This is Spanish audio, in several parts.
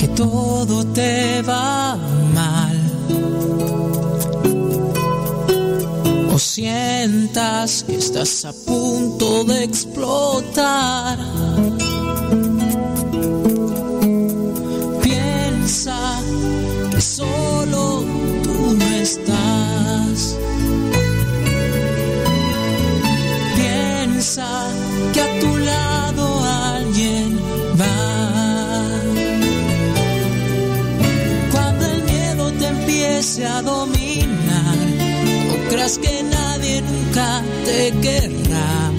que todo te va mal. O sientas que estás a punto de explotar. Piensa que solo tú no estás. Que nadie nunca te querrá.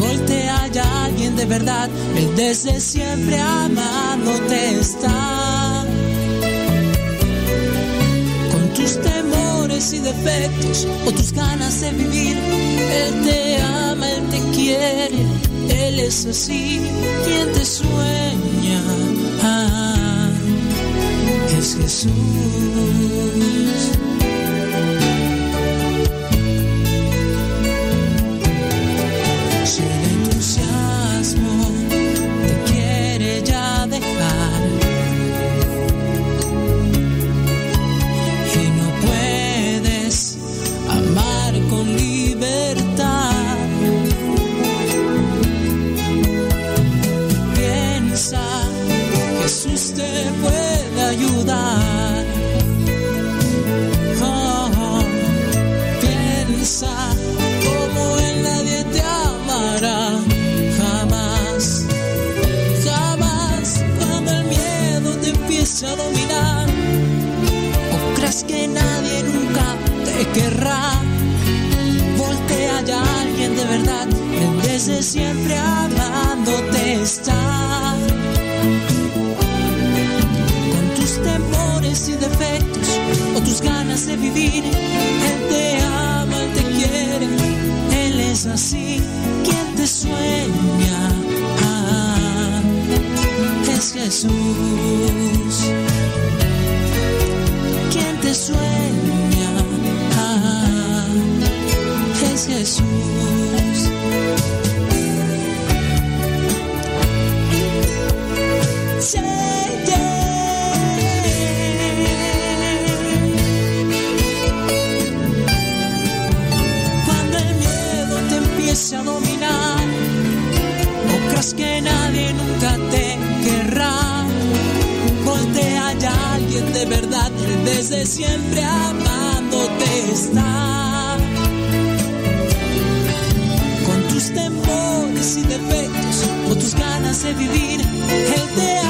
Voltea ya alguien de verdad, él desde siempre amándote está. Con tus temores y defectos o tus ganas de vivir, él te ama, él te quiere, él es así, quien te sueña. Ah, es Jesús. Es siempre amándote está. Con tus temores y defectos o tus ganas de vivir, Él te ama,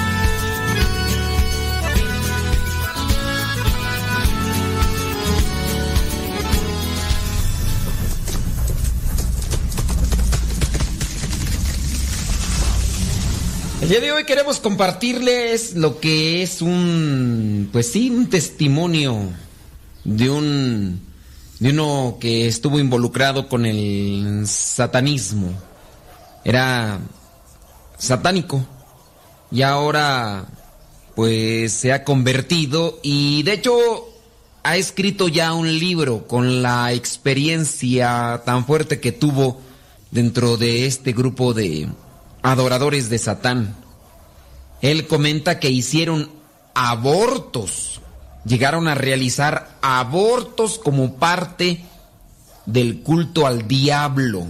El día de hoy queremos compartirles lo que es un, pues sí, un testimonio de un, de uno que estuvo involucrado con el satanismo. Era satánico y ahora pues se ha convertido y de hecho ha escrito ya un libro con la experiencia tan fuerte que tuvo dentro de este grupo de adoradores de Satán. Él comenta que hicieron abortos, llegaron a realizar abortos como parte del culto al diablo.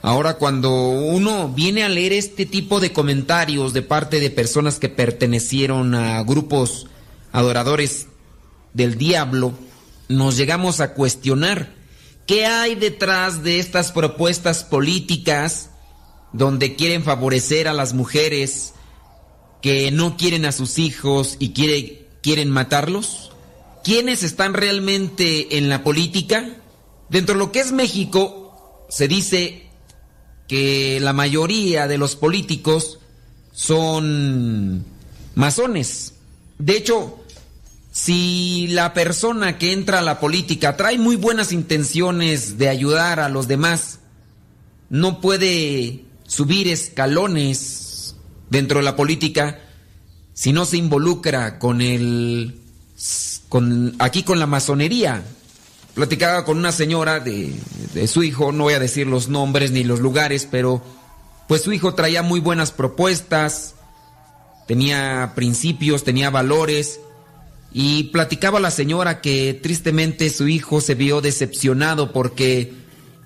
Ahora cuando uno viene a leer este tipo de comentarios de parte de personas que pertenecieron a grupos adoradores del diablo, nos llegamos a cuestionar qué hay detrás de estas propuestas políticas donde quieren favorecer a las mujeres que no quieren a sus hijos y quieren matarlos? ¿Quiénes están realmente en la política? Dentro de lo que es México, se dice que la mayoría de los políticos son masones. De hecho, si la persona que entra a la política trae muy buenas intenciones de ayudar a los demás, no puede subir escalones dentro de la política si no se involucra con el con aquí con la masonería. Platicaba con una señora de, de su hijo, no voy a decir los nombres ni los lugares, pero pues su hijo traía muy buenas propuestas, tenía principios, tenía valores y platicaba la señora que tristemente su hijo se vio decepcionado porque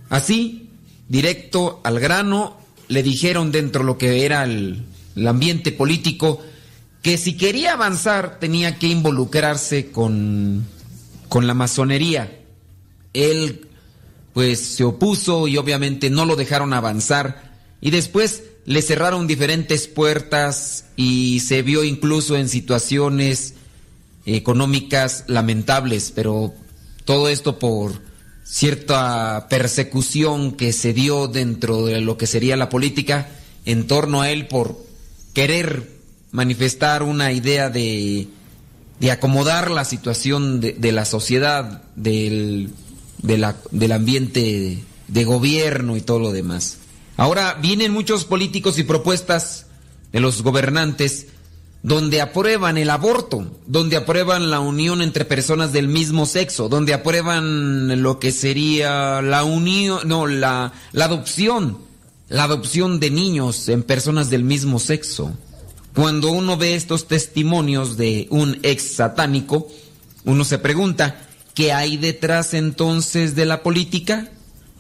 así, directo al grano, le dijeron dentro de lo que era el, ambiente político que si quería avanzar tenía que involucrarse con, con la masonería. Él pues se opuso y obviamente no lo dejaron avanzar y después le cerraron diferentes puertas y se vio incluso en situaciones económicas lamentables, pero todo esto por cierta persecución que se dio dentro de lo que sería la política en torno a él por querer manifestar una idea de, de acomodar la situación de, la sociedad, del, del ambiente de gobierno y todo lo demás. Ahora vienen muchos políticos y propuestas de los gobernantes donde aprueban el aborto, donde aprueban la unión entre personas del mismo sexo, donde aprueban lo que sería la unión, no, la, la adopción, la adopción de niños en personas del mismo sexo. Cuando uno ve estos testimonios de un ex satánico, uno se pregunta, ¿qué hay detrás entonces de la política?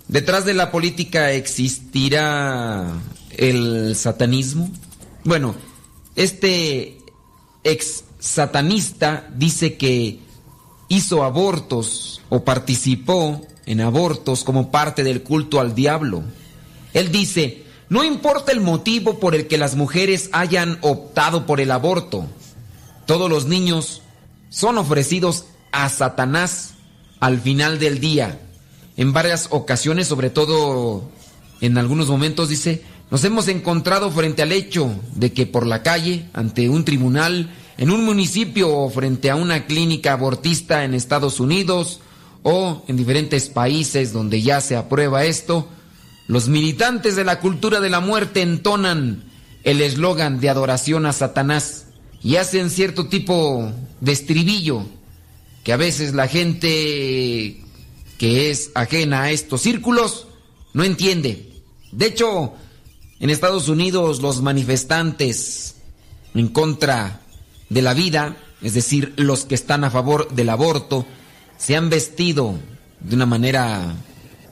¿Detrás de la política existirá el satanismo? Bueno, este ex satanista dice que hizo abortos o participó en abortos como parte del culto al diablo. Él dice, no importa el motivo por el que las mujeres hayan optado por el aborto, todos los niños son ofrecidos a Satanás al final del día. En varias ocasiones, sobre todo en algunos momentos, dice, nos hemos encontrado frente al hecho de que por la calle, ante un tribunal, en un municipio o frente a una clínica abortista en Estados Unidos o en diferentes países donde ya se aprueba esto, los militantes de la cultura de la muerte entonan el eslogan de adoración a Satanás y hacen cierto tipo de estribillo que a veces la gente que es ajena a estos círculos no entiende. De hecho, en Estados Unidos los manifestantes en contra de la vida, es decir, los que están a favor del aborto, se han vestido de una manera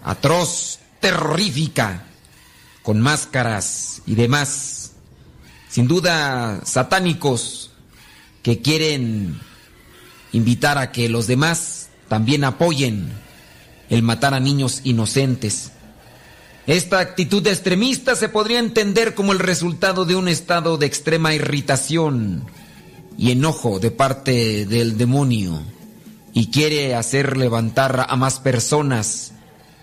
atroz, terrorífica, con máscaras y demás, sin duda satánicos que quieren invitar a que los demás también apoyen el matar a niños inocentes. Esta actitud extremista se podría entender como el resultado de un estado de extrema irritación y enojo de parte del demonio y quiere hacer levantar a más personas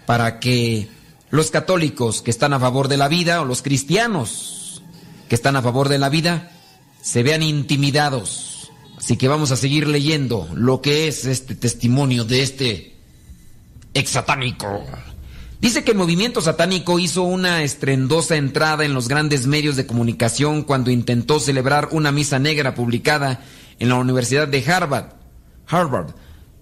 para que los católicos que están a favor de la vida o los cristianos que están a favor de la vida se vean intimidados. Así que vamos a seguir leyendo lo que es este testimonio de este ex satánico. Dice que el movimiento satánico hizo una estrendosa entrada en los grandes medios de comunicación cuando intentó celebrar una misa negra publicada en la Universidad de Harvard. Harvard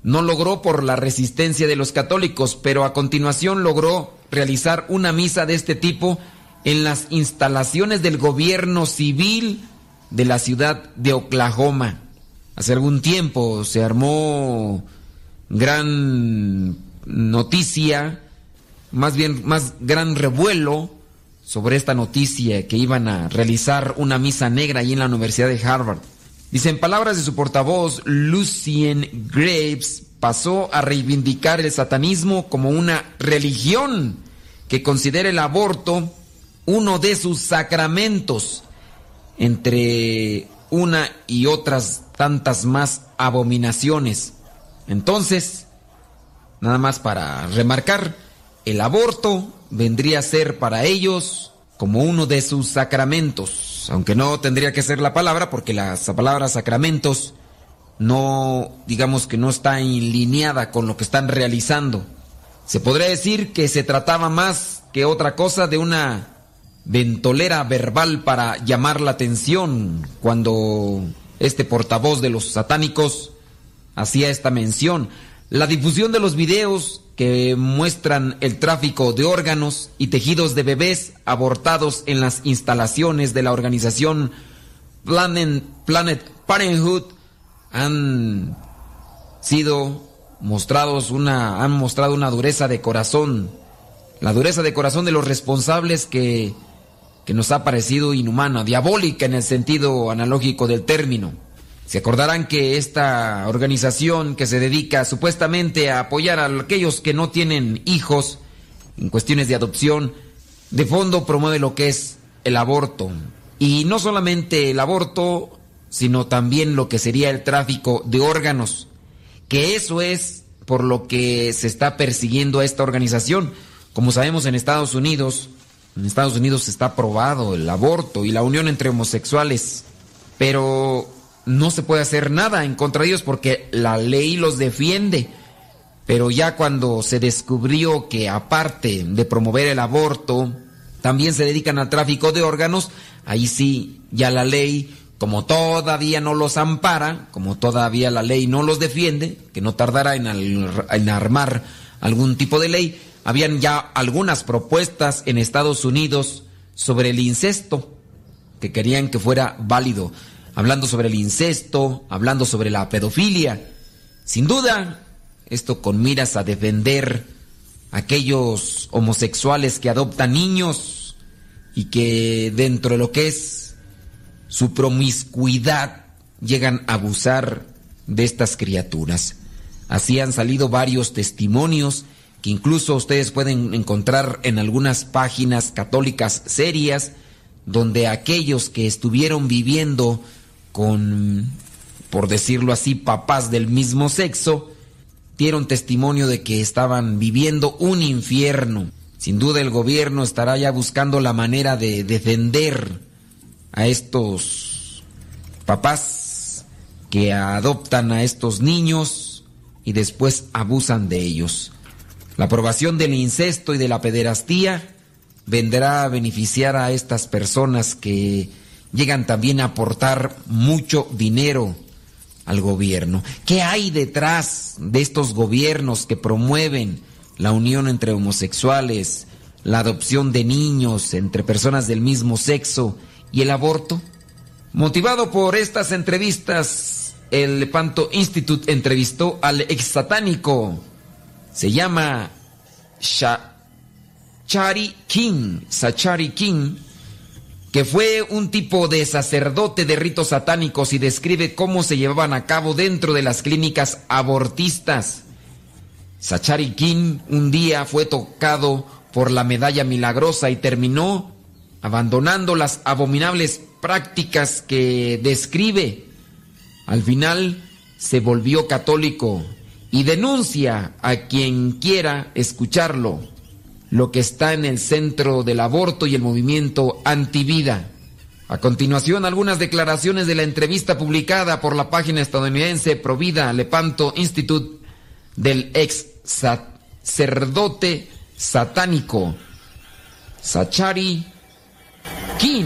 no logró por la resistencia de los católicos, pero a continuación logró realizar una misa de este tipo en las instalaciones del gobierno civil de la ciudad de Oklahoma. Hace algún tiempo se armó gran noticia más bien, más gran revuelo sobre esta noticia que iban a realizar una misa negra ahí en la Universidad de Harvard. Dice, en palabras de su portavoz, Lucien Graves pasó a reivindicar el satanismo como una religión que considera el aborto uno de sus sacramentos, entre una y otras tantas más abominaciones. Entonces, nada más para remarcar, el aborto vendría a ser para ellos como uno de sus sacramentos, aunque no tendría que ser la palabra porque la palabra sacramentos no, digamos que no está alineada con lo que están realizando. Se podría decir que se trataba más que otra cosa de una ventolera verbal para llamar la atención cuando este portavoz de los satánicos hacía esta mención. La difusión de los videos que muestran el tráfico de órganos y tejidos de bebés abortados en las instalaciones de la organización Planet, Parenthood han sido mostrados una han mostrado una dureza de corazón, la dureza de corazón de los responsables que que nos ha parecido inhumana, diabólica en el sentido analógico del término. Se acordarán que esta organización que se dedica supuestamente a apoyar a aquellos que no tienen hijos en cuestiones de adopción, de fondo promueve lo que es el aborto. Y no solamente el aborto, sino también lo que sería el tráfico de órganos, que eso es por lo que se está persiguiendo a esta organización. Como sabemos en Estados Unidos, en Estados Unidos está aprobado el aborto y la unión entre homosexuales, pero no se puede hacer nada en contra de ellos porque la ley los defiende. Pero ya cuando se descubrió que aparte de promover el aborto, también se dedican al tráfico de órganos, ahí sí, ya la ley, como todavía no los ampara, como todavía la ley no los defiende, que no tardará en, en armar algún tipo de ley, habían ya algunas propuestas en Estados Unidos sobre el incesto, que querían que fuera válido hablando sobre el incesto, hablando sobre la pedofilia. Sin duda, esto con miras a defender a aquellos homosexuales que adoptan niños y que dentro de lo que es su promiscuidad llegan a abusar de estas criaturas. Así han salido varios testimonios que incluso ustedes pueden encontrar en algunas páginas católicas serias, donde aquellos que estuvieron viviendo con, por decirlo así, papás del mismo sexo, dieron testimonio de que estaban viviendo un infierno. Sin duda el gobierno estará ya buscando la manera de defender a estos papás que adoptan a estos niños y después abusan de ellos. La aprobación del incesto y de la pederastía vendrá a beneficiar a estas personas que llegan también a aportar mucho dinero al gobierno. ¿Qué hay detrás de estos gobiernos que promueven la unión entre homosexuales, la adopción de niños entre personas del mismo sexo y el aborto? Motivado por estas entrevistas, el Lepanto Institute entrevistó al ex satánico. Se llama Shachari King, Sachari King, que fue un tipo de sacerdote de ritos satánicos y describe cómo se llevaban a cabo dentro de las clínicas abortistas. Sachari King un día fue tocado por la medalla milagrosa y terminó abandonando las abominables prácticas que describe. Al final se volvió católico y denuncia a quien quiera escucharlo lo que está en el centro del aborto y el movimiento antivida. A continuación, algunas declaraciones de la entrevista publicada por la página estadounidense Provida Lepanto Institute del ex sacerdote satánico Sachari King.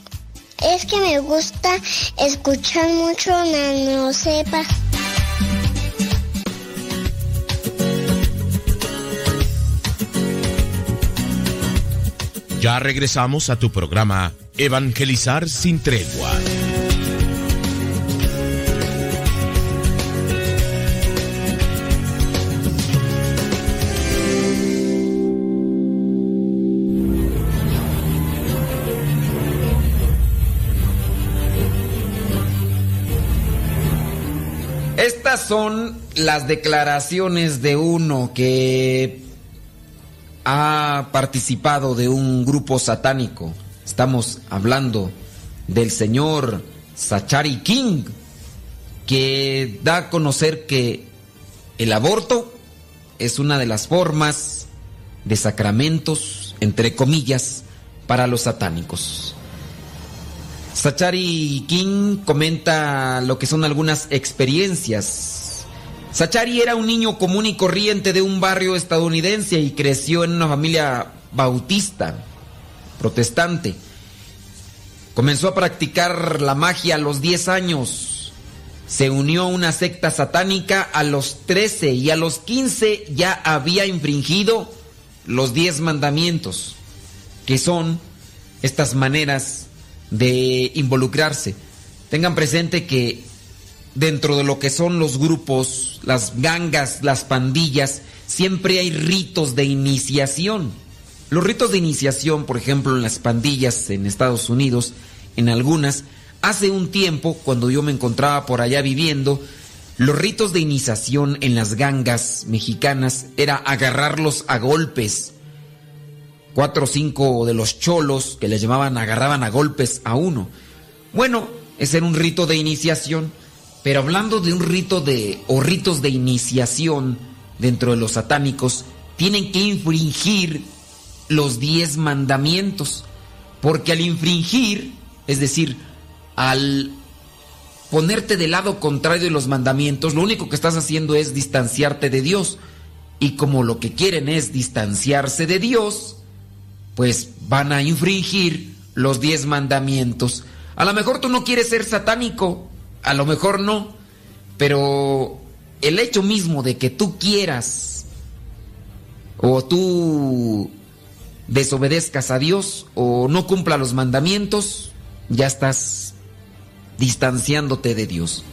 Es que me gusta escuchar mucho Nano Sepa. Ya regresamos a tu programa Evangelizar sin tregua. Son las declaraciones de uno que ha participado de un grupo satánico. Estamos hablando del señor Sachari King, que da a conocer que el aborto es una de las formas de sacramentos, entre comillas, para los satánicos. Sachari King comenta lo que son algunas experiencias. Sachari era un niño común y corriente de un barrio estadounidense y creció en una familia bautista, protestante. Comenzó a practicar la magia a los 10 años. Se unió a una secta satánica a los 13 y a los 15 ya había infringido los 10 mandamientos, que son estas maneras de involucrarse. Tengan presente que dentro de lo que son los grupos, las gangas, las pandillas, siempre hay ritos de iniciación. Los ritos de iniciación, por ejemplo, en las pandillas en Estados Unidos, en algunas, hace un tiempo, cuando yo me encontraba por allá viviendo, los ritos de iniciación en las gangas mexicanas era agarrarlos a golpes cuatro o cinco de los cholos que les llamaban agarraban a golpes a uno. Bueno, ese era un rito de iniciación, pero hablando de un rito de o ritos de iniciación dentro de los satánicos, tienen que infringir los diez mandamientos, porque al infringir, es decir, al ponerte del lado contrario de los mandamientos, lo único que estás haciendo es distanciarte de Dios. Y como lo que quieren es distanciarse de Dios, pues van a infringir los diez mandamientos. A lo mejor tú no quieres ser satánico, a lo mejor no, pero el hecho mismo de que tú quieras o tú desobedezcas a Dios o no cumpla los mandamientos, ya estás distanciándote de Dios.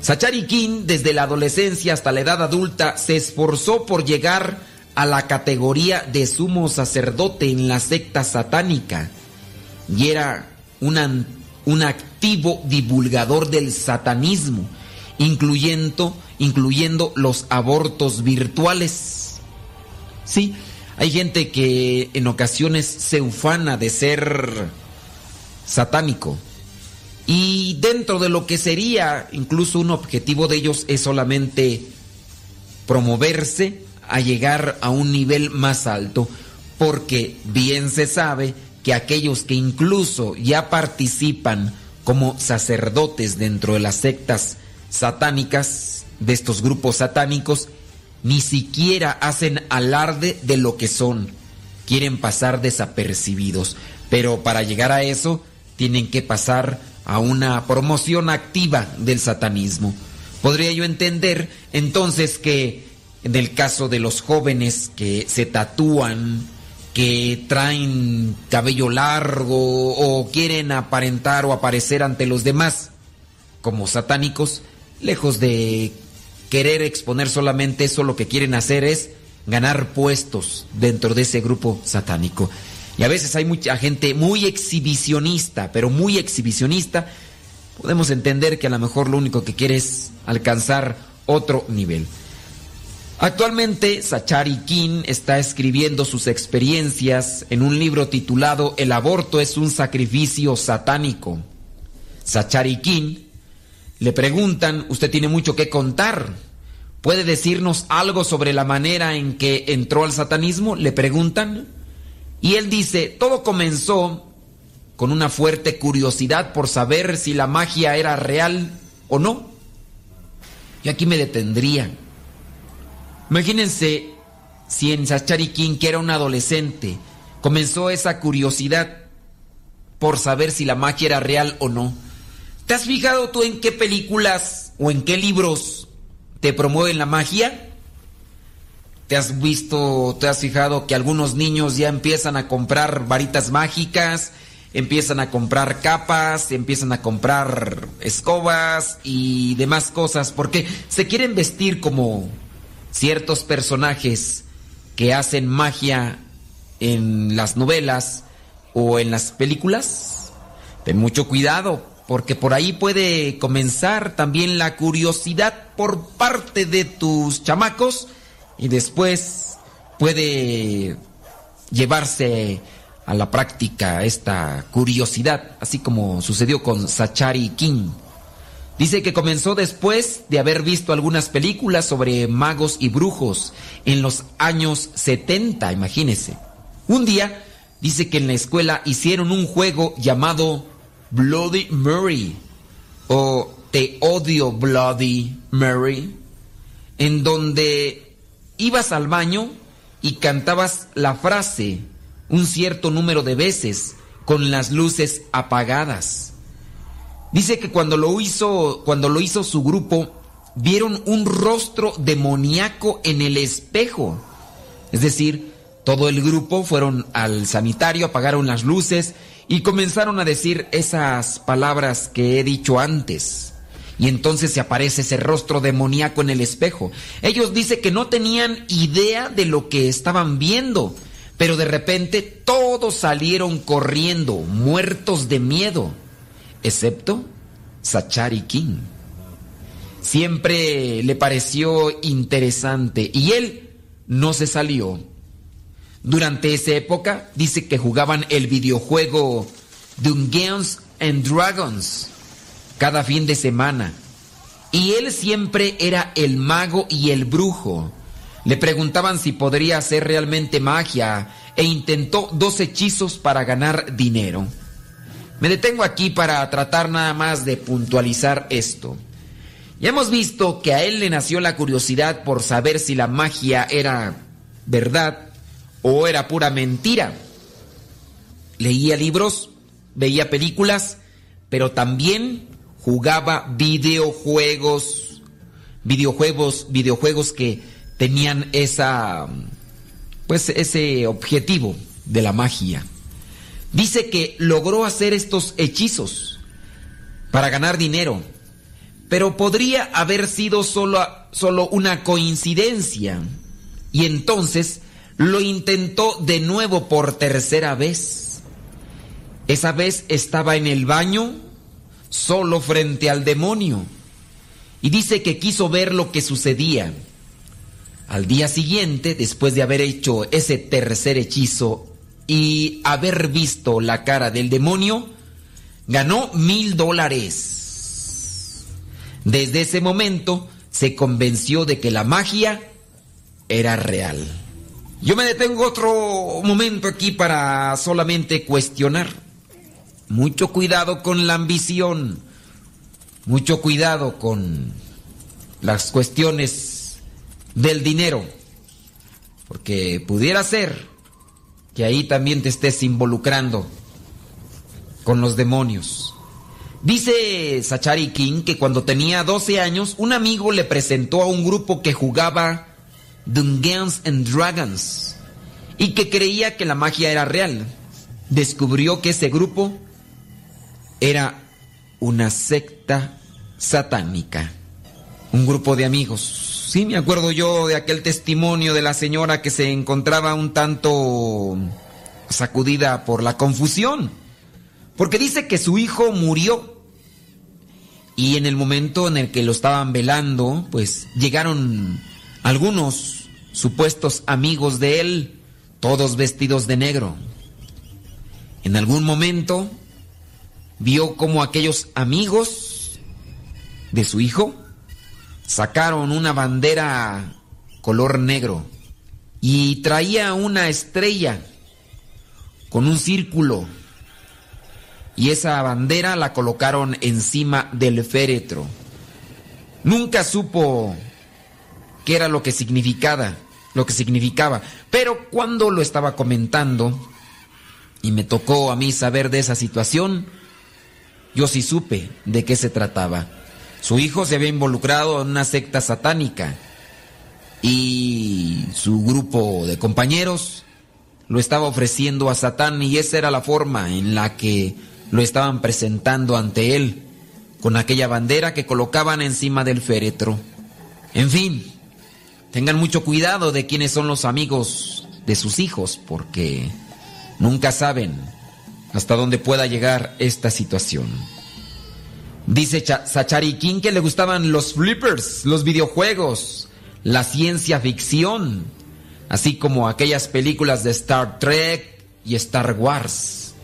Sachari King, desde la adolescencia hasta la edad adulta, se esforzó por llegar a la categoría de sumo sacerdote en la secta satánica y era un activo divulgador del satanismo, incluyendo, incluyendo los abortos virtuales. Sí, hay gente que en ocasiones se ufana de ser satánico. Y dentro de lo que sería incluso un objetivo de ellos es solamente promoverse a llegar a un nivel más alto, porque bien se sabe que aquellos que incluso ya participan como sacerdotes dentro de las sectas satánicas, de estos grupos satánicos, ni siquiera hacen alarde de lo que son. Quieren pasar desapercibidos. Pero para llegar a eso, tienen que pasar a una promoción activa del satanismo. Podría yo entender entonces que en el caso de los jóvenes que se tatúan, que traen cabello largo o quieren aparentar o aparecer ante los demás como satánicos, lejos de querer exponer solamente eso, lo que quieren hacer es ganar puestos dentro de ese grupo satánico. Y a veces hay mucha gente muy exhibicionista, pero muy exhibicionista. Podemos entender que a lo mejor lo único que quiere es alcanzar otro nivel. Actualmente, Sachari King está escribiendo sus experiencias en un libro titulado El aborto es un sacrificio satánico. Sachari King le preguntan, usted tiene mucho que contar. ¿Puede decirnos algo sobre la manera en que entró al satanismo? Le preguntan. Y él dice, todo comenzó con una fuerte curiosidad por saber si la magia era real o no. Yo aquí me detendría. Imagínense si en Sachari King, que era un adolescente, comenzó esa curiosidad por saber si la magia era real o no. ¿Te has fijado tú en qué películas o en qué libros te promueven la magia? ¿Te has visto, te has fijado que algunos niños ya empiezan a comprar varitas mágicas, empiezan a comprar capas, empiezan a comprar escobas y demás cosas porque se quieren vestir como ciertos personajes que hacen magia en las novelas o en las películas? Ten mucho cuidado porque por ahí puede comenzar también la curiosidad por parte de tus chamacos y después puede llevarse a la práctica esta curiosidad, así como sucedió con Sachari King. Dice que comenzó después de haber visto algunas películas sobre magos y brujos en los años 70, imagínese. Un día dice que en la escuela hicieron un juego llamado Bloody Mary o Te odio Bloody Mary, en donde ibas al baño y cantabas la frase un cierto número de veces con las luces apagadas. Dice que cuando lo hizo, cuando lo hizo su grupo, vieron un rostro demoníaco en el espejo. Es decir, todo el grupo fueron al sanitario, apagaron las luces y comenzaron a decir esas palabras que he dicho antes. Y entonces se aparece ese rostro demoníaco en el espejo. Ellos dicen que no tenían idea de lo que estaban viendo, pero de repente todos salieron corriendo, muertos de miedo, excepto Sachari King. Siempre le pareció interesante y él no se salió durante esa época dice que jugaban el videojuego Dungeons and Dragons cada fin de semana. Y él siempre era el mago y el brujo. Le preguntaban si podría hacer realmente magia e intentó dos hechizos para ganar dinero. Me detengo aquí para tratar nada más de puntualizar esto. Ya hemos visto que a él le nació la curiosidad por saber si la magia era verdad o era pura mentira. Leía libros, veía películas, pero también jugaba videojuegos, videojuegos, videojuegos que tenían esa pues ese objetivo de la magia. Dice que logró hacer estos hechizos para ganar dinero, pero podría haber sido solo, solo una coincidencia. Y entonces lo intentó de nuevo por tercera vez. Esa vez estaba en el baño, solo frente al demonio, y dice que quiso ver lo que sucedía. Al día siguiente, después de haber hecho ese tercer hechizo y haber visto la cara del demonio, ganó mil dólares. Desde ese momento se convenció de que la magia era real. Yo me detengo otro momento aquí para solamente cuestionar. Mucho cuidado con la ambición. Mucho cuidado con las cuestiones del dinero. Porque pudiera ser que ahí también te estés involucrando con los demonios. Dice Sachari King que cuando tenía 12 años, un amigo le presentó a un grupo que jugaba Dungeons and Dragons y que creía que la magia era real. Descubrió que ese grupo era una secta satánica. Un grupo de amigos Sí, me acuerdo yo de aquel testimonio de la señora que se encontraba un tanto sacudida por la confusión. Porque dice que su hijo murió. Y en el momento en el que lo estaban velando, pues llegaron algunos supuestos amigos de él, todos vestidos de negro. En algún momento vio como aquellos amigos de su hijo sacaron una bandera color negro y traía una estrella con un círculo y esa bandera la colocaron encima del féretro. Nunca supo qué era lo que significaba, lo que significaba, pero cuando lo estaba comentando y me tocó a mí saber de esa situación, yo sí supe de qué se trataba. Su hijo se había involucrado en una secta satánica y su grupo de compañeros lo estaba ofreciendo a Satán y esa era la forma en la que lo estaban presentando ante él, con aquella bandera que colocaban encima del féretro. En fin, tengan mucho cuidado de quiénes son los amigos de sus hijos, porque nunca saben hasta dónde pueda llegar esta situación. Dice Sachari King que le gustaban los flippers, los videojuegos, la ciencia ficción, así como aquellas películas de Star Trek y Star Wars.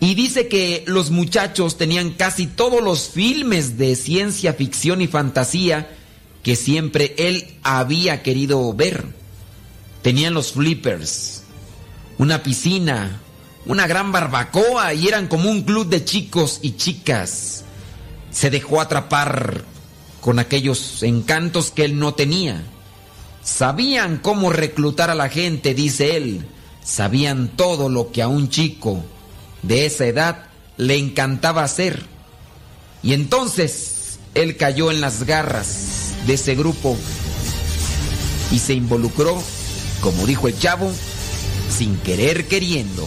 Y dice que los muchachos tenían casi todos los filmes de ciencia ficción y fantasía que siempre él había querido ver. Tenían los flippers, una piscina, una gran barbacoa y eran como un club de chicos y chicas se dejó atrapar con aquellos encantos que él no tenía. Sabían cómo reclutar a la gente, dice él. Sabían todo lo que a un chico de esa edad le encantaba hacer. Y entonces él cayó en las garras de ese grupo y se involucró, como dijo el chavo, sin querer queriendo.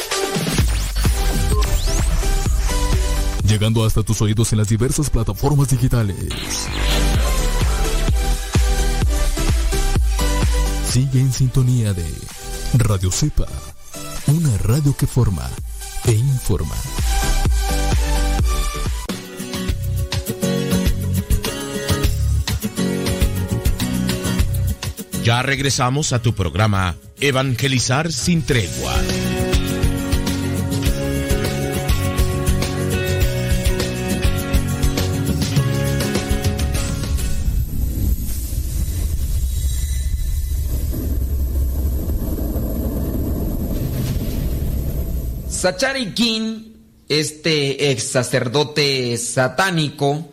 Llegando hasta tus oídos en las diversas plataformas digitales. Sigue en sintonía de Radio Cepa, una radio que forma e informa. Ya regresamos a tu programa Evangelizar sin tregua. Sachari King, este ex sacerdote satánico,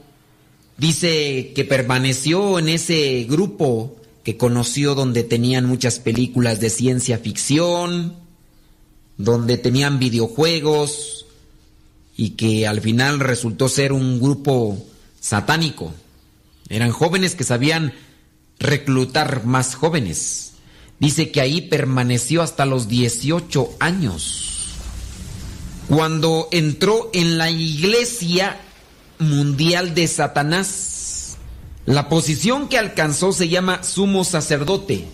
dice que permaneció en ese grupo que conoció donde tenían muchas películas de ciencia ficción, donde tenían videojuegos y que al final resultó ser un grupo satánico. Eran jóvenes que sabían reclutar más jóvenes. Dice que ahí permaneció hasta los 18 años cuando entró en la iglesia mundial de Satanás. La posición que alcanzó se llama sumo sacerdote.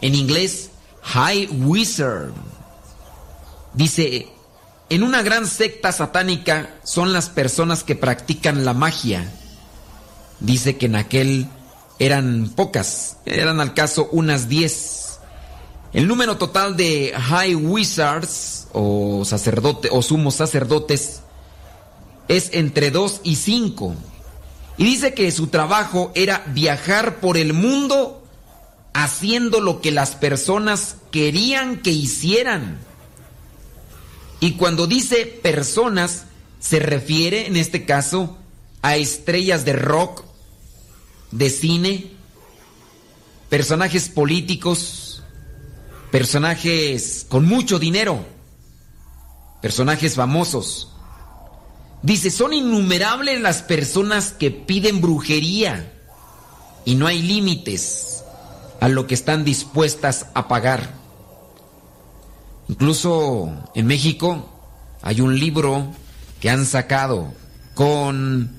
En inglés, High Wizard. Dice, en una gran secta satánica son las personas que practican la magia. Dice que en aquel eran pocas, eran al caso unas diez. El número total de High Wizards o sacerdote o sumos sacerdotes es entre 2 y 5. Y dice que su trabajo era viajar por el mundo haciendo lo que las personas querían que hicieran. Y cuando dice personas, se refiere en este caso a estrellas de rock, de cine, personajes políticos, personajes con mucho dinero, personajes famosos. Dice, son innumerables las personas que piden brujería y no hay límites a lo que están dispuestas a pagar. Incluso en México hay un libro que han sacado con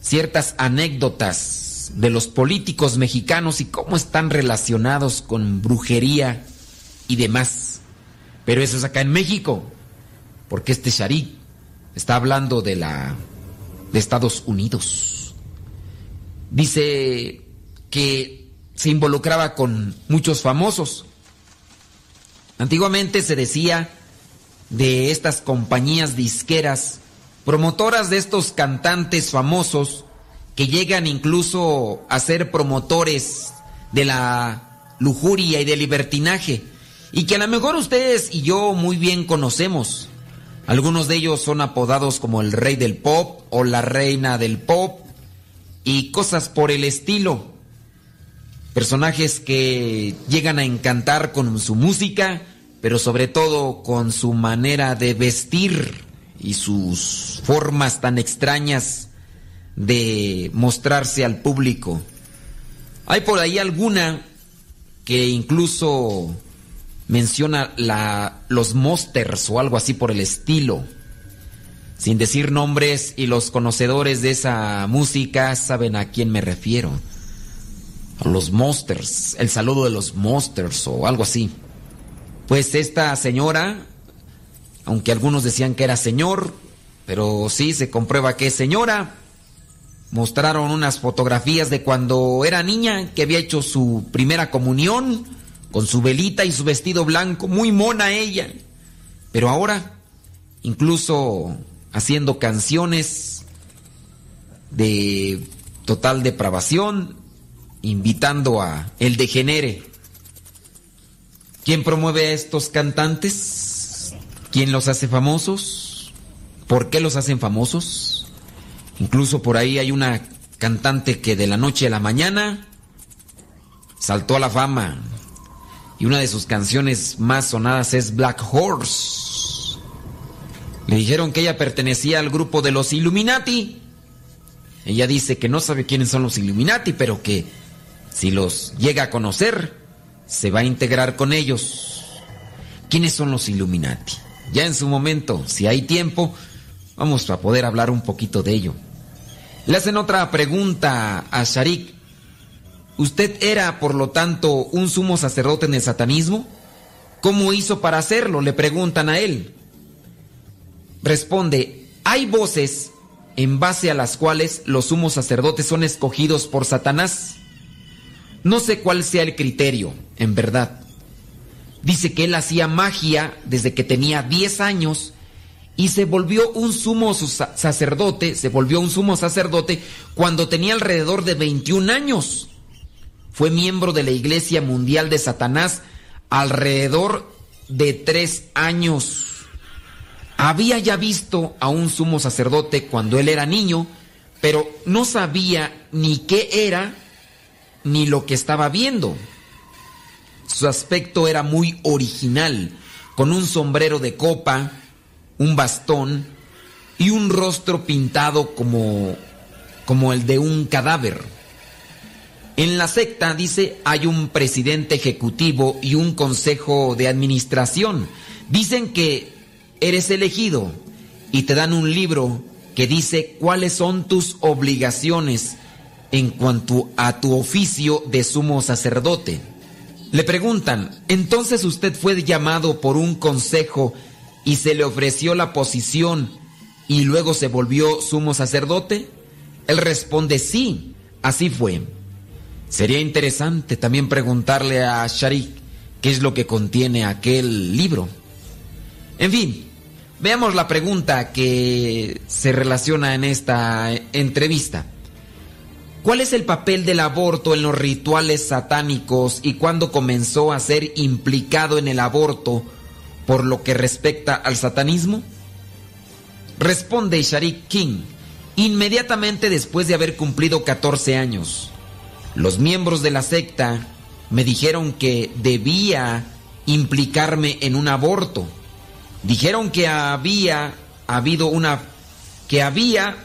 ciertas anécdotas de los políticos mexicanos y cómo están relacionados con brujería y demás. Pero eso es acá en México, porque este Sharik está hablando de la de Estados Unidos. Dice que se involucraba con muchos famosos. Antiguamente se decía de estas compañías disqueras, promotoras de estos cantantes famosos que llegan incluso a ser promotores de la lujuria y del libertinaje y que a lo mejor ustedes y yo muy bien conocemos. Algunos de ellos son apodados como el rey del pop o la reina del pop y cosas por el estilo. Personajes que llegan a encantar con su música, pero sobre todo con su manera de vestir y sus formas tan extrañas de mostrarse al público. Hay por ahí alguna que incluso menciona la, los monsters o algo así por el estilo. Sin decir nombres y los conocedores de esa música saben a quién me refiero. A los monsters, el saludo de los monsters o algo así. Pues esta señora, aunque algunos decían que era señor, pero sí se comprueba que es señora, mostraron unas fotografías de cuando era niña, que había hecho su primera comunión con su velita y su vestido blanco, muy mona ella. Pero ahora, incluso haciendo canciones de total depravación, invitando a el degenere. ¿Quién promueve a estos cantantes? ¿Quién los hace famosos? ¿Por qué los hacen famosos? Incluso por ahí hay una cantante que de la noche a la mañana saltó a la fama. Y una de sus canciones más sonadas es Black Horse. Le dijeron que ella pertenecía al grupo de los Illuminati. Ella dice que no sabe quiénes son los Illuminati, pero que si los llega a conocer, se va a integrar con ellos. ¿Quiénes son los Illuminati? Ya en su momento, si hay tiempo, vamos a poder hablar un poquito de ello. Le hacen otra pregunta a Sharik. ¿Usted era, por lo tanto, un sumo sacerdote en el satanismo? ¿Cómo hizo para hacerlo? Le preguntan a él. Responde, hay voces en base a las cuales los sumos sacerdotes son escogidos por Satanás. No sé cuál sea el criterio, en verdad. Dice que él hacía magia desde que tenía 10 años y se volvió un sumo sacerdote, se volvió un sumo sacerdote cuando tenía alrededor de 21 años. Fue miembro de la Iglesia Mundial de Satanás alrededor de tres años. Había ya visto a un sumo sacerdote cuando él era niño, pero no sabía ni qué era ni lo que estaba viendo. Su aspecto era muy original, con un sombrero de copa, un bastón y un rostro pintado como, como el de un cadáver. En la secta, dice, hay un presidente ejecutivo y un consejo de administración. Dicen que eres elegido y te dan un libro que dice cuáles son tus obligaciones en cuanto a tu oficio de sumo sacerdote. Le preguntan, entonces usted fue llamado por un consejo y se le ofreció la posición y luego se volvió sumo sacerdote? Él responde, sí, así fue. Sería interesante también preguntarle a Sharik qué es lo que contiene aquel libro. En fin, veamos la pregunta que se relaciona en esta entrevista. ¿Cuál es el papel del aborto en los rituales satánicos y cuándo comenzó a ser implicado en el aborto por lo que respecta al satanismo? Responde Sharik King, inmediatamente después de haber cumplido 14 años. Los miembros de la secta me dijeron que debía implicarme en un aborto. Dijeron que había habido una que había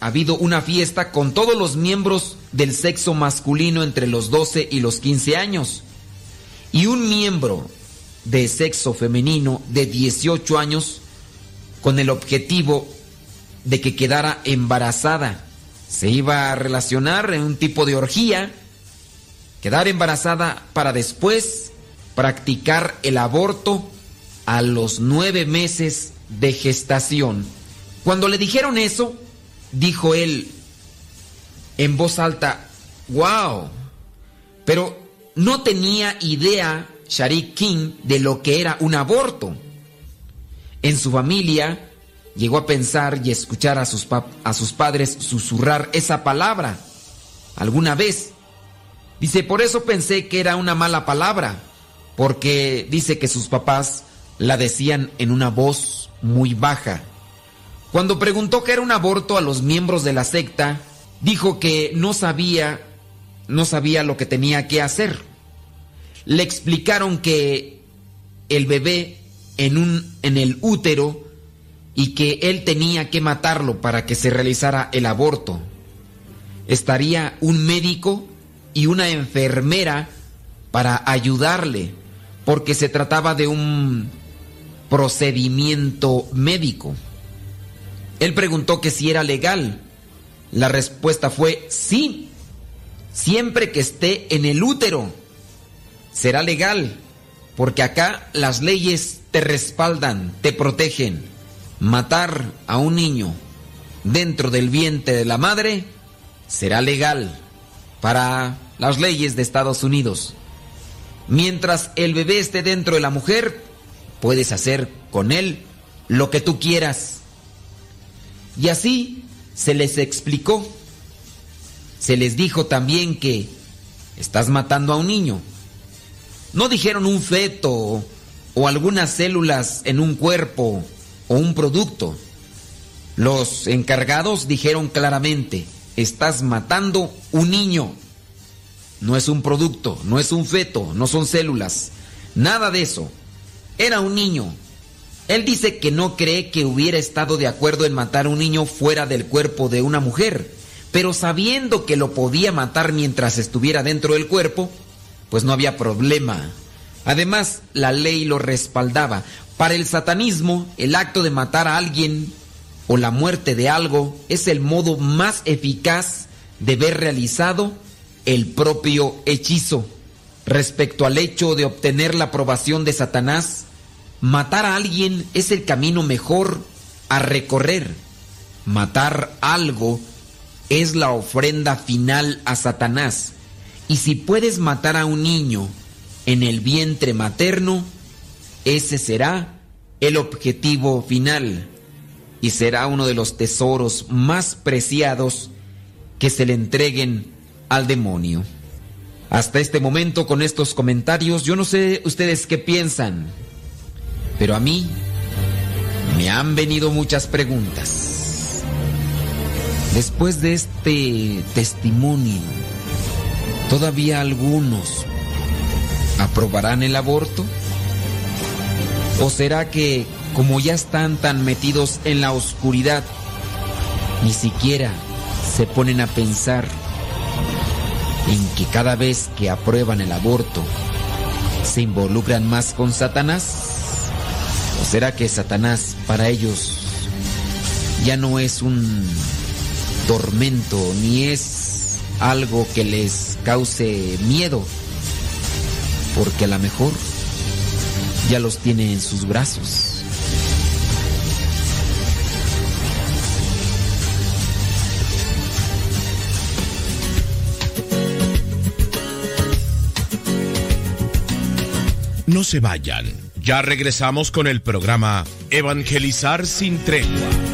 habido una fiesta con todos los miembros del sexo masculino entre los 12 y los 15 años y un miembro de sexo femenino de 18 años con el objetivo de que quedara embarazada. Se iba a relacionar en un tipo de orgía, quedar embarazada para después practicar el aborto a los nueve meses de gestación. Cuando le dijeron eso, dijo él en voz alta, wow, pero no tenía idea Sharik King de lo que era un aborto. En su familia llegó a pensar y escuchar a sus, a sus padres susurrar esa palabra alguna vez. Dice, por eso pensé que era una mala palabra, porque dice que sus papás la decían en una voz muy baja. Cuando preguntó qué era un aborto a los miembros de la secta, dijo que no sabía, no sabía lo que tenía que hacer le explicaron que el bebé en, un, en el útero y que él tenía que matarlo para que se realizara el aborto. Estaría un médico y una enfermera para ayudarle, porque se trataba de un procedimiento médico. Él preguntó que si era legal. La respuesta fue sí, siempre que esté en el útero. Será legal, porque acá las leyes te respaldan, te protegen. Matar a un niño dentro del vientre de la madre será legal para las leyes de Estados Unidos. Mientras el bebé esté dentro de la mujer, puedes hacer con él lo que tú quieras. Y así se les explicó. Se les dijo también que estás matando a un niño. No dijeron un feto o algunas células en un cuerpo o un producto. Los encargados dijeron claramente, estás matando un niño. No es un producto, no es un feto, no son células, nada de eso. Era un niño. Él dice que no cree que hubiera estado de acuerdo en matar a un niño fuera del cuerpo de una mujer, pero sabiendo que lo podía matar mientras estuviera dentro del cuerpo, pues no había problema. Además, la ley lo respaldaba. Para el satanismo, el acto de matar a alguien o la muerte de algo es el modo más eficaz de ver realizado el propio hechizo. Respecto al hecho de obtener la aprobación de Satanás, matar a alguien es el camino mejor a recorrer. Matar algo es la ofrenda final a Satanás. Y si puedes matar a un niño en el vientre materno, ese será el objetivo final y será uno de los tesoros más preciados que se le entreguen al demonio. Hasta este momento con estos comentarios, yo no sé ustedes qué piensan, pero a mí me han venido muchas preguntas. Después de este testimonio, ¿todavía algunos aprobarán el aborto? ¿O será que como ya están tan metidos en la oscuridad, ni siquiera se ponen a pensar en que cada vez que aprueban el aborto se involucran más con Satanás? ¿O será que Satanás para ellos ya no es un tormento ni es algo que les cause miedo? Porque a lo mejor ya los tiene en sus brazos. No se vayan. Ya regresamos con el programa Evangelizar sin tregua.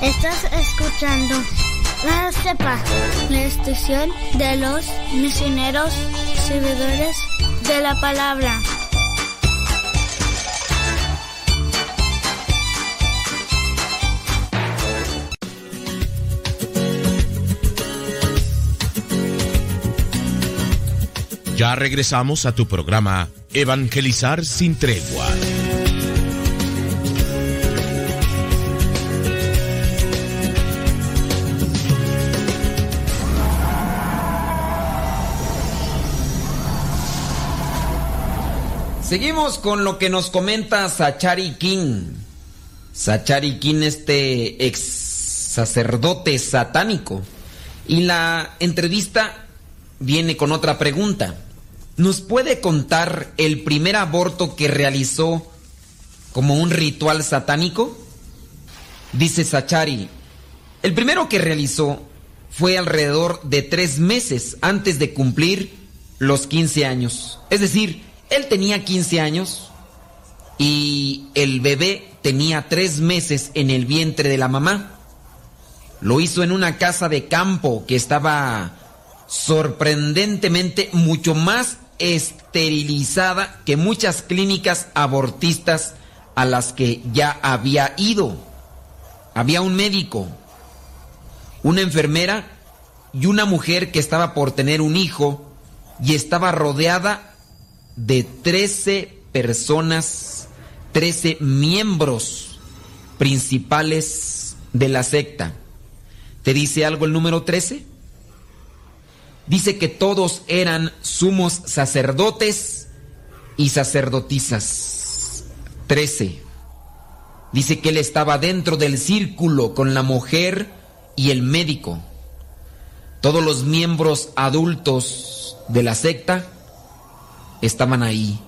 Estás escuchando La Cepa, la estación de los misioneros servidores de la palabra. Ya regresamos a tu programa Evangelizar sin tregua. Seguimos con lo que nos comenta Sachari King. Sachari King, este ex sacerdote satánico. Y la entrevista viene con otra pregunta. ¿Nos puede contar el primer aborto que realizó como un ritual satánico? Dice Sachari, el primero que realizó fue alrededor de tres meses antes de cumplir los 15 años. Es decir, él tenía 15 años y el bebé tenía tres meses en el vientre de la mamá. Lo hizo en una casa de campo que estaba sorprendentemente mucho más esterilizada que muchas clínicas abortistas a las que ya había ido. Había un médico, una enfermera y una mujer que estaba por tener un hijo y estaba rodeada de 13 personas, 13 miembros principales de la secta. ¿Te dice algo el número 13? Dice que todos eran sumos sacerdotes y sacerdotisas. 13. Dice que él estaba dentro del círculo con la mujer y el médico. Todos los miembros adultos de la secta estaban ahí.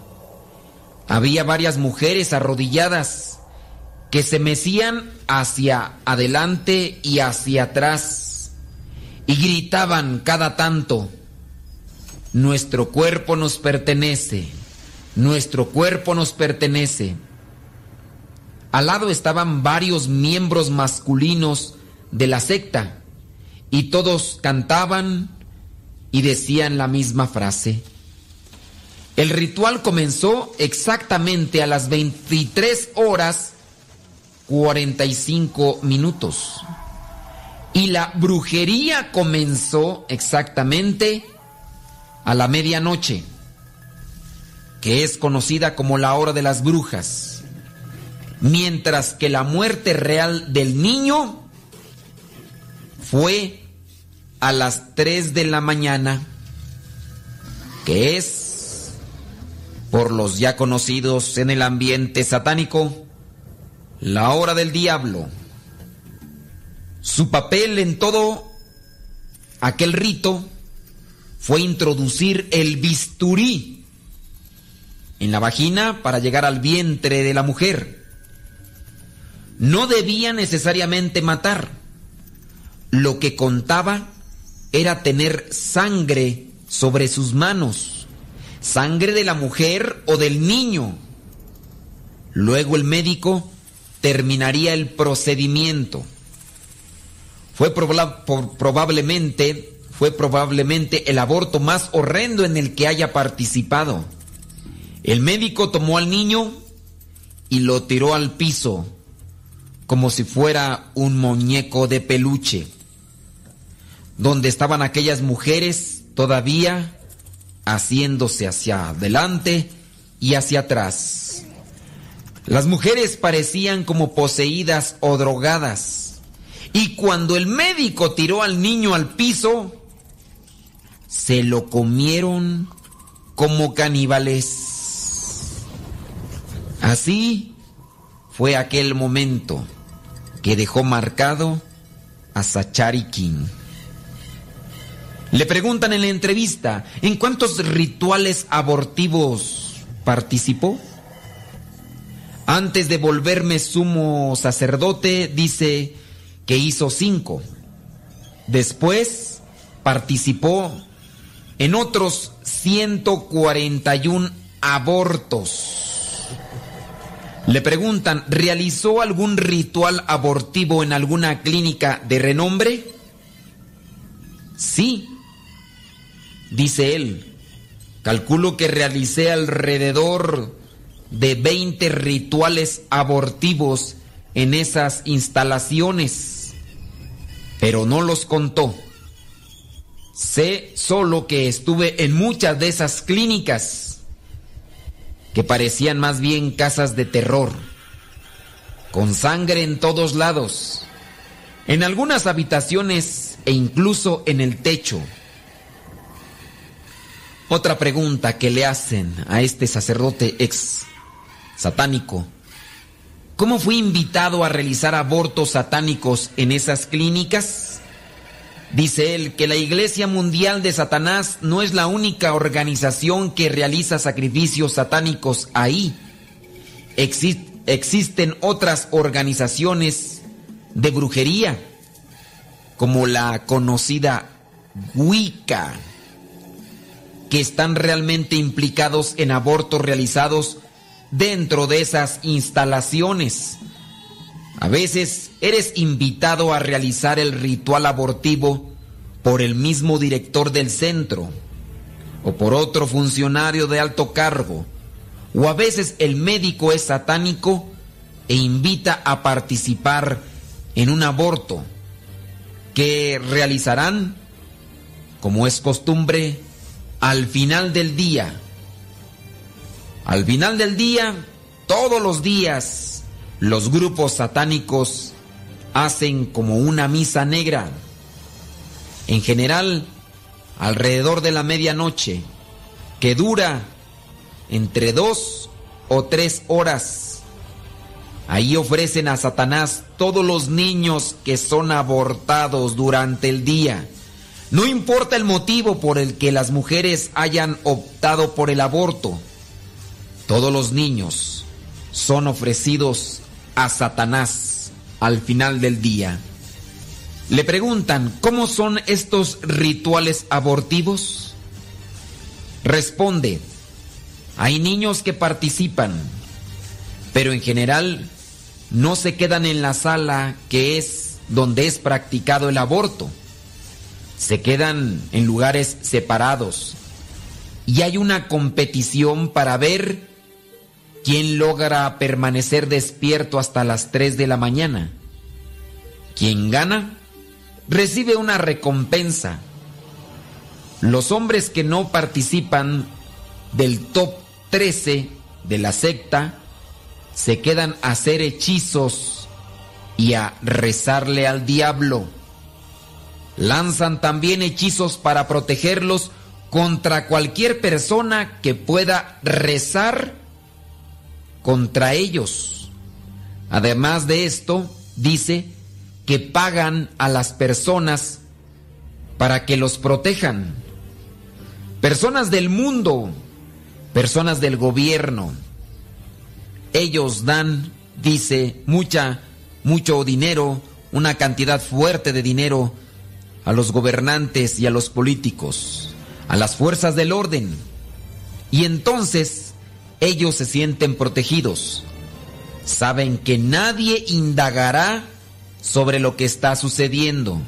Había varias mujeres arrodilladas que se mecían hacia adelante y hacia atrás y gritaban cada tanto, nuestro cuerpo nos pertenece, nuestro cuerpo nos pertenece. Al lado estaban varios miembros masculinos de la secta y todos cantaban y decían la misma frase. El ritual comenzó exactamente a las 23 horas 45 minutos. Y la brujería comenzó exactamente a la medianoche, que es conocida como la hora de las brujas. Mientras que la muerte real del niño fue a las 3 de la mañana, que es por los ya conocidos en el ambiente satánico, la hora del diablo. Su papel en todo aquel rito fue introducir el bisturí en la vagina para llegar al vientre de la mujer. No debía necesariamente matar. Lo que contaba era tener sangre sobre sus manos sangre de la mujer o del niño. Luego el médico terminaría el procedimiento. Fue probablemente fue probablemente el aborto más horrendo en el que haya participado. El médico tomó al niño y lo tiró al piso como si fuera un muñeco de peluche. Donde estaban aquellas mujeres todavía haciéndose hacia adelante y hacia atrás. Las mujeres parecían como poseídas o drogadas. Y cuando el médico tiró al niño al piso, se lo comieron como caníbales. Así fue aquel momento que dejó marcado a Sachari King. Le preguntan en la entrevista, ¿en cuántos rituales abortivos participó? Antes de volverme sumo sacerdote, dice que hizo cinco. Después participó en otros 141 abortos. Le preguntan, ¿realizó algún ritual abortivo en alguna clínica de renombre? Sí, Dice él, calculo que realicé alrededor de 20 rituales abortivos en esas instalaciones, pero no los contó. Sé solo que estuve en muchas de esas clínicas que parecían más bien casas de terror, con sangre en todos lados, en algunas habitaciones e incluso en el techo. Otra pregunta que le hacen a este sacerdote ex satánico. ¿Cómo fue invitado a realizar abortos satánicos en esas clínicas? Dice él que la Iglesia Mundial de Satanás no es la única organización que realiza sacrificios satánicos ahí. existen otras organizaciones de brujería, como la conocida Wicca que están realmente implicados en abortos realizados dentro de esas instalaciones. A veces eres invitado a realizar el ritual abortivo por el mismo director del centro o por otro funcionario de alto cargo. O a veces el médico es satánico e invita a participar en un aborto que realizarán, como es costumbre, al final del día. Al final del día, todos los días, los grupos satánicos hacen como una misa negra. En general, alrededor de la medianoche, que dura entre dos o tres horas. Ahí ofrecen a Satanás todos los niños que son abortados durante el día no importa el motivo por el que las mujeres hayan optado por el aborto, todos los niños son ofrecidos a Satanás al final del día. Le preguntan, ¿cómo son estos rituales abortivos? Responde, hay niños que participan, pero en general no se quedan en la sala que es donde es practicado el aborto se quedan en lugares separados y hay una competición para ver quién logra permanecer despierto hasta las 3 de la mañana. Quien gana recibe una recompensa. Los hombres que no participan del top 13 de la secta se quedan a hacer hechizos y a rezarle al diablo lanzan también hechizos para protegerlos contra cualquier persona que pueda rezar contra ellos. Además de esto, dice que pagan a las personas para que los protejan. Personas del mundo, personas del gobierno. Ellos dan, dice, mucha, mucho dinero, una cantidad fuerte de dinero a los gobernantes y a los políticos, a las fuerzas del orden. Y entonces ellos se sienten protegidos. Saben que nadie indagará sobre lo que está sucediendo.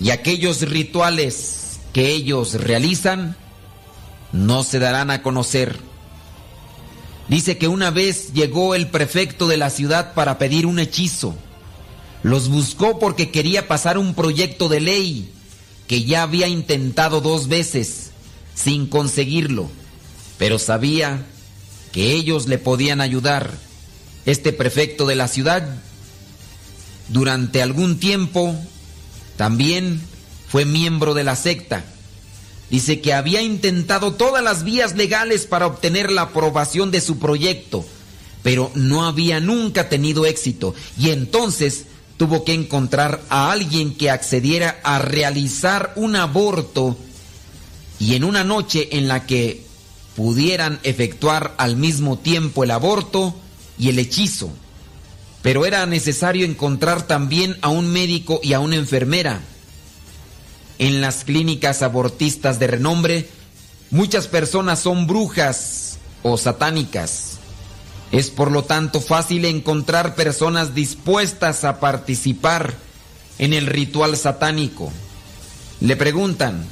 Y aquellos rituales que ellos realizan no se darán a conocer. Dice que una vez llegó el prefecto de la ciudad para pedir un hechizo. Los buscó porque quería pasar un proyecto de ley que ya había intentado dos veces sin conseguirlo, pero sabía que ellos le podían ayudar. Este prefecto de la ciudad durante algún tiempo también fue miembro de la secta. Dice que había intentado todas las vías legales para obtener la aprobación de su proyecto, pero no había nunca tenido éxito. Y entonces tuvo que encontrar a alguien que accediera a realizar un aborto y en una noche en la que pudieran efectuar al mismo tiempo el aborto y el hechizo. Pero era necesario encontrar también a un médico y a una enfermera. En las clínicas abortistas de renombre, muchas personas son brujas o satánicas. Es por lo tanto fácil encontrar personas dispuestas a participar en el ritual satánico. Le preguntan,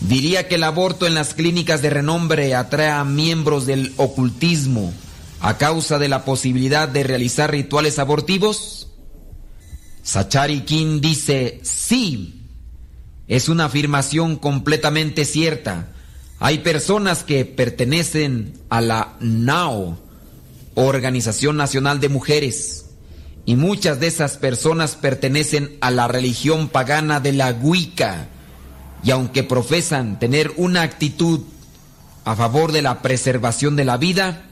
¿diría que el aborto en las clínicas de renombre atrae a miembros del ocultismo a causa de la posibilidad de realizar rituales abortivos? Sachari King dice, sí, es una afirmación completamente cierta. Hay personas que pertenecen a la NAO, Organización Nacional de Mujeres, y muchas de esas personas pertenecen a la religión pagana de la Wicca, y aunque profesan tener una actitud a favor de la preservación de la vida,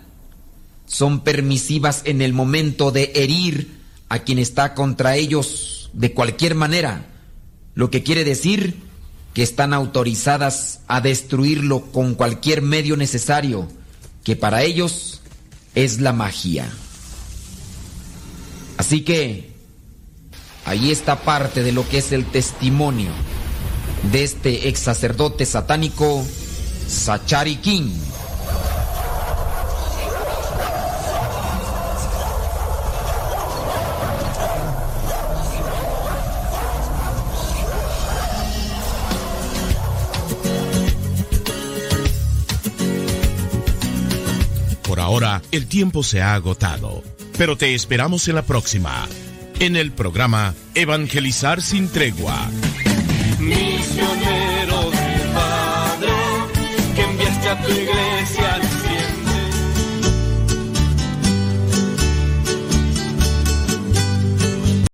son permisivas en el momento de herir a quien está contra ellos de cualquier manera, lo que quiere decir que están autorizadas a destruirlo con cualquier medio necesario, que para ellos es la magia. Así que ahí está parte de lo que es el testimonio de este ex sacerdote satánico, Sachari King. Por ahora, el tiempo se ha agotado, pero te esperamos en la próxima, en el programa Evangelizar sin tregua. Christian.